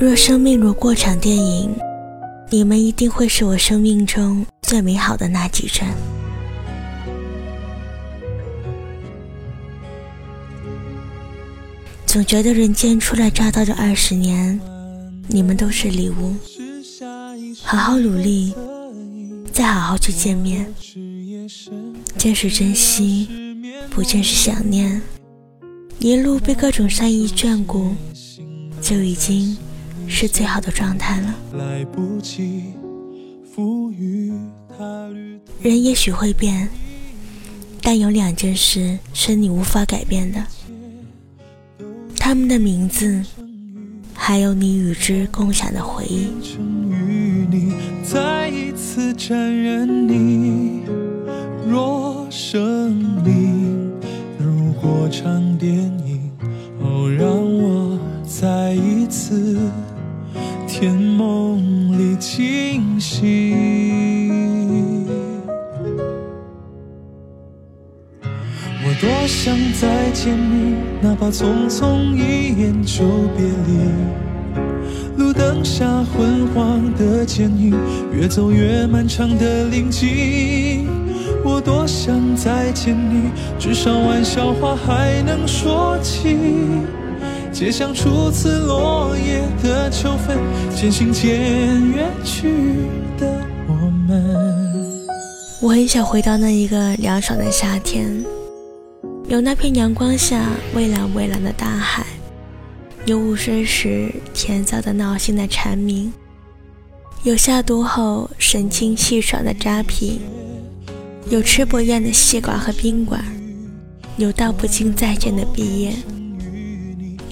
若生命如过场电影，你们一定会是我生命中最美好的那几帧。总觉得人间初来乍到这二十年，你们都是礼物。好好努力，再好好去见面。见是珍惜，不见是想念。一路被各种善意眷顾，就已经是最好的状态了。来不及赋予他人也许会变，但有两件事是你无法改变的：他们的名字，还有你与之共享的回忆。若匆匆一眼就别离。路灯下昏黄的剪影，越走越漫长的林径。我多想再见你，至少玩笑话还能说起。街巷初次落叶的秋分，渐行渐远去的我们。我很想回到那一个凉爽的夏天，有那片阳光下蔚蓝蔚蓝的大海，有午睡时甜燥的闹心的蝉鸣，有下毒后神清气爽的扎啤。有吃不厌的西瓜和宾馆，有道不尽再见的毕业，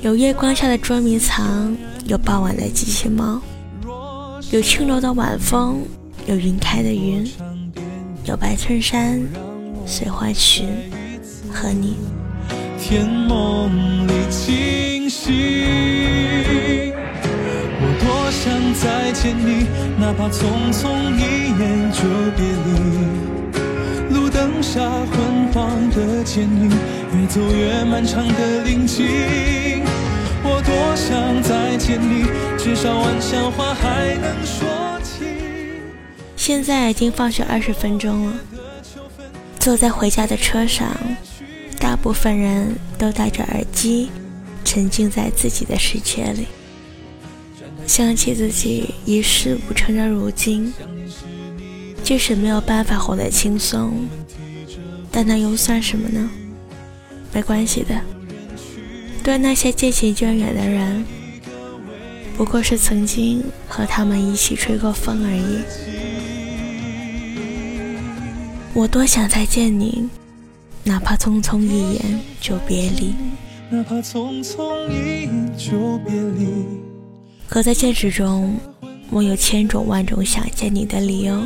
有月光下的捉迷藏，有傍晚的机器猫，有轻柔的晚风，有云开的云，有白衬衫、碎花裙和你。天梦里惊醒，我多想再见你，哪怕匆匆一眼就别离。路灯下昏黄的剪影，越走越漫长的林径。我多想再见你，至少玩笑话还能说起。现在已经放学二十分钟了，坐在回家的车上，部分人都戴着耳机，沉浸在自己的世界里，想起自己一事无成的如今。即使没有办法活得轻松，但那又算什么呢？没关系的，对那些渐行渐远的人，不过是曾经和他们一起吹过风而已。我多想再见你，哪怕匆匆一眼就别离。哪怕匆匆一眼就别离。可在现实中，我有千种万种想见你的理由。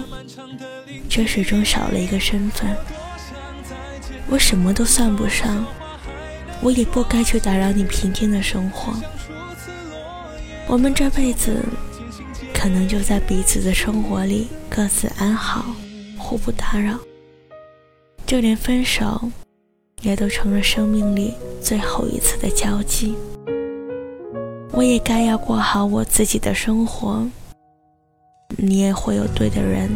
却始终少了一个身份，我什么都算不上，我也不该去打扰你平静的生活。我们这辈子，可能就在彼此的生活里各自安好，互不打扰。就连分手，也都成了生命里最后一次的交集。我也该要过好我自己的生活，你也会有对的人。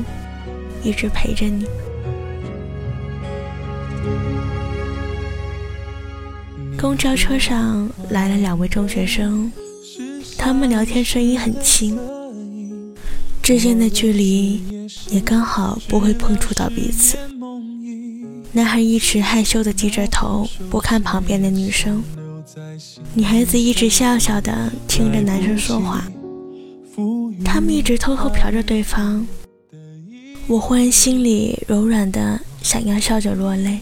一直陪着你。公交车上来了两位中学生，他们聊天声音很轻，之间的距离也刚好不会碰触到彼此。男孩一直害羞的低着头，不看旁边的女生；女孩子一直笑笑的听着男生说话。他们一直偷偷瞟着对方。我忽然心里柔软的，想要笑着落泪。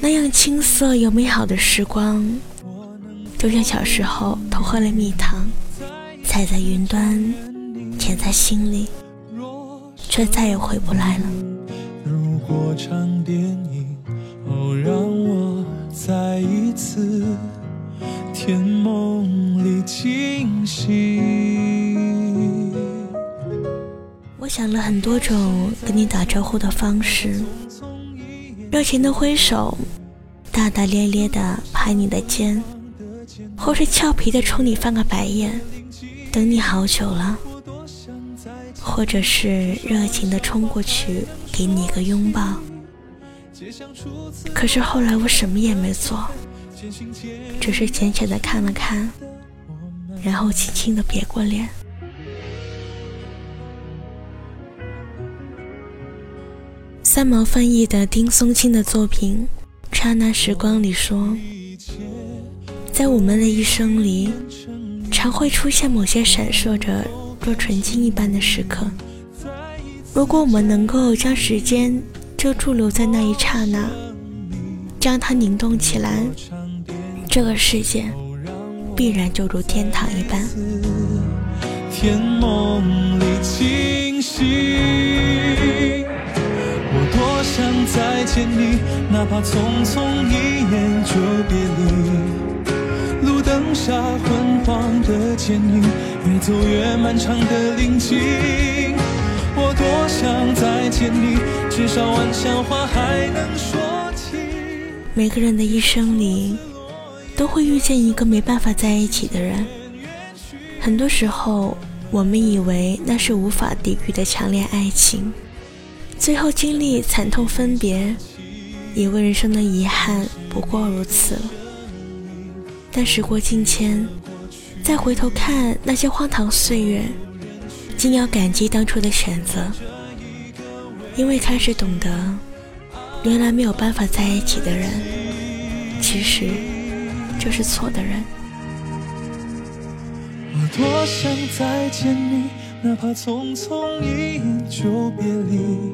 那样青涩又美好的时光，就像小时候偷喝了蜜糖，踩在云端，甜在心里，却再也回不来了。如果场电影，哦，让我再一次甜梦里惊醒。我想了很多种跟你打招呼的方式，热情的挥手，大大咧咧的拍你的肩，或是俏皮的冲你翻个白眼，等你好久了，或者是热情的冲过去给你一个拥抱。可是后来我什么也没做，只是浅浅的看了看，然后轻轻的别过脸。三毛翻译的丁松青的作品《刹那时光》里说，在我们的一生里，常会出现某些闪烁着若纯净一般的时刻。如果我们能够将时间就驻留在那一刹那，将它凝冻起来，这个世界必然就如天堂一般。天梦里清醒。我多想再见你，哪怕匆匆一眼就别离。路灯下昏黄的剪影，越走越漫长的林径。我多想再见你，至少晚香话还能说起。每个人的一生里，都会遇见一个没办法在一起的人。很多时候，我们以为那是无法抵御的强烈爱情。最后经历惨痛分别，以为人生的遗憾不过如此。但时过境迁，再回头看那些荒唐岁月，竟要感激当初的选择，因为开始懂得，原来没有办法在一起的人，其实就是错的人。我多想再见你，哪怕匆匆一眼就别离。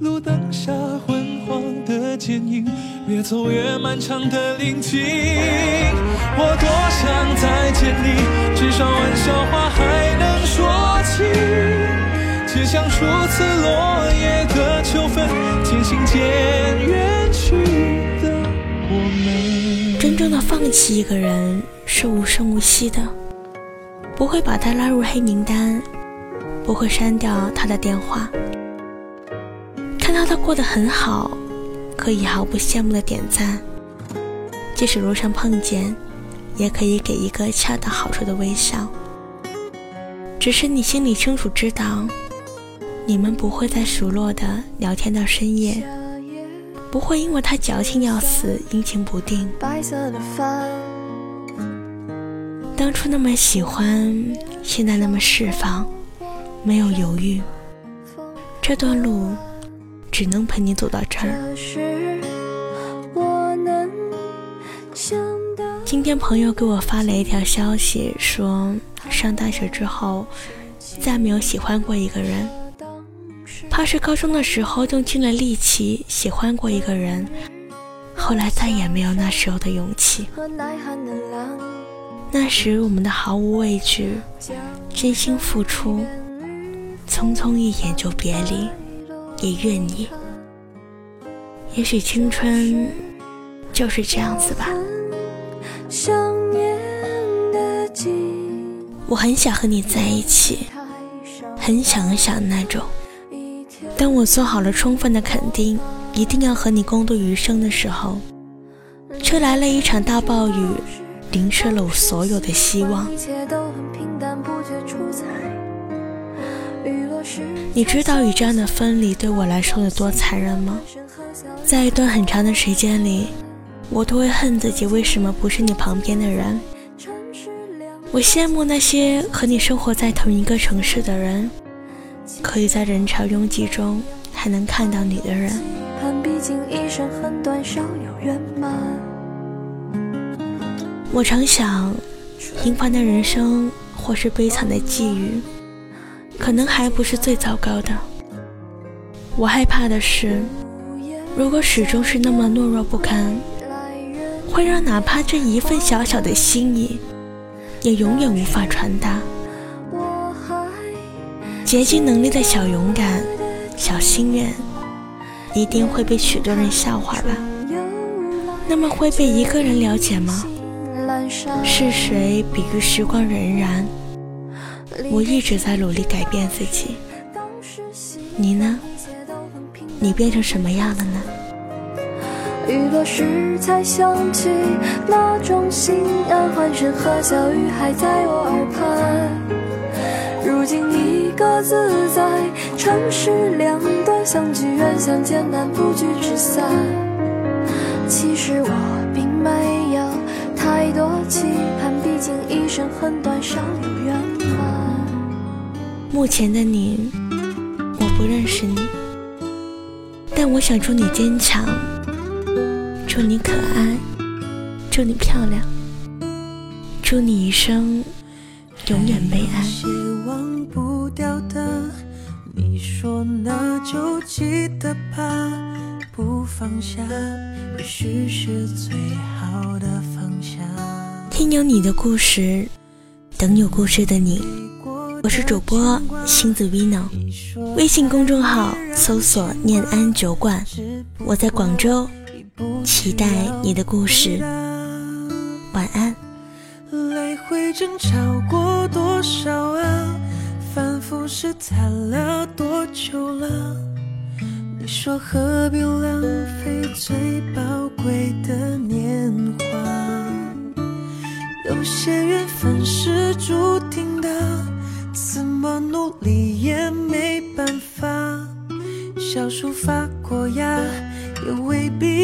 路灯下昏黄的剪影，越走越漫长的林径。我多想再见你，至少玩笑话还起。只想初次落叶的秋分，渐行渐远去的我们。真正的放弃一个人是无声无息的，不会把他拉入黑名单，不会删掉他的电话。看到他过得很好，可以毫不羡慕的点赞；即使路上碰见，也可以给一个恰到好处的微笑。只是你心里清楚知道，你们不会再熟络的聊天到深夜，不会因为他矫情要死，阴晴不定。当初那么喜欢，现在那么释放，没有犹豫。这段路。只能陪你走到这儿。今天朋友给我发了一条消息，说上大学之后再没有喜欢过一个人，怕是高中的时候用尽了力气喜欢过一个人，后来再也没有那时候的勇气。那时我们的毫无畏惧，真心付出，匆匆一眼就别离。也愿你。也许青春就是这样子吧。我很想和你在一起，很想很想那种。当我做好了充分的肯定，一定要和你共度余生的时候，却来了一场大暴雨，淋湿了我所有的希望。你知道与这样的分离对我来说有多残忍吗？在一段很长的时间里，我都会恨自己为什么不是你旁边的人。我羡慕那些和你生活在同一个城市的人，可以在人潮拥挤中还能看到你的人。我常想，平凡的人生或是悲惨的际遇。可能还不是最糟糕的。我害怕的是，如果始终是那么懦弱不堪，会让哪怕这一份小小的心意，也永远无法传达。竭尽能力的小勇敢、小心愿，一定会被许多人笑话吧？那么会被一个人了解吗？是谁比喻时光荏苒？我一直在努力改变自己，你呢？你变成什么样了呢？雨落时才想起，那种心安，欢声和笑语还在我耳畔。如今你各自在城市两端，相聚远相见难，不聚只散。其实我并没有太多期盼，毕竟一生很短，少有圆满。目前的你，我不认识你，但我想祝你坚强，祝你可爱，祝你漂亮，祝你一生永远被爱。忘不掉的，你说那就记得吧，不放下，也许是最好的方向。听有你的故事，等有故事的你。我是主播星子 vino，微信公众号搜索“念安酒馆”，我在广州，期待你的故事。晚安。来回争吵过多少啊？反复试探了多久了？你说何必浪费最宝贵的年华？有些缘分是注定的。怎么努力也没办法，小树发过芽，也未必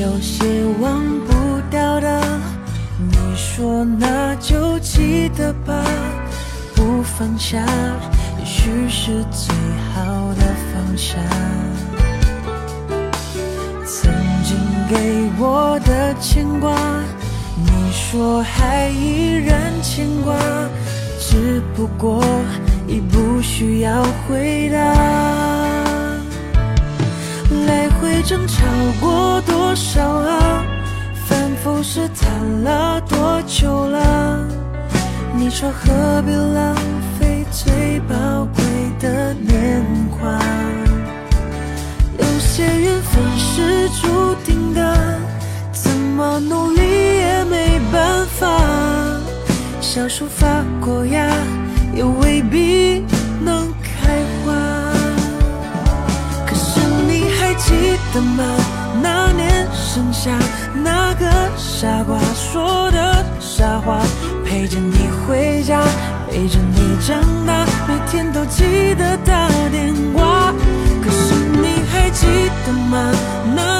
有些忘不掉的，你说那就记得吧，不放下，也许是最好的放下。曾经。给我的牵挂，你说还依然牵挂，只不过已不需要回答。来回争吵过多少啊？反复试探了多久了？你说何必浪费最宝贵的年华？有些缘分是注定的。怎么努力也没办法，小树发过芽，也未必能的吗？那年盛夏，那个傻瓜说的傻话，陪着你回家，陪着你长大，每天都记得打电话。可是你还记得吗？那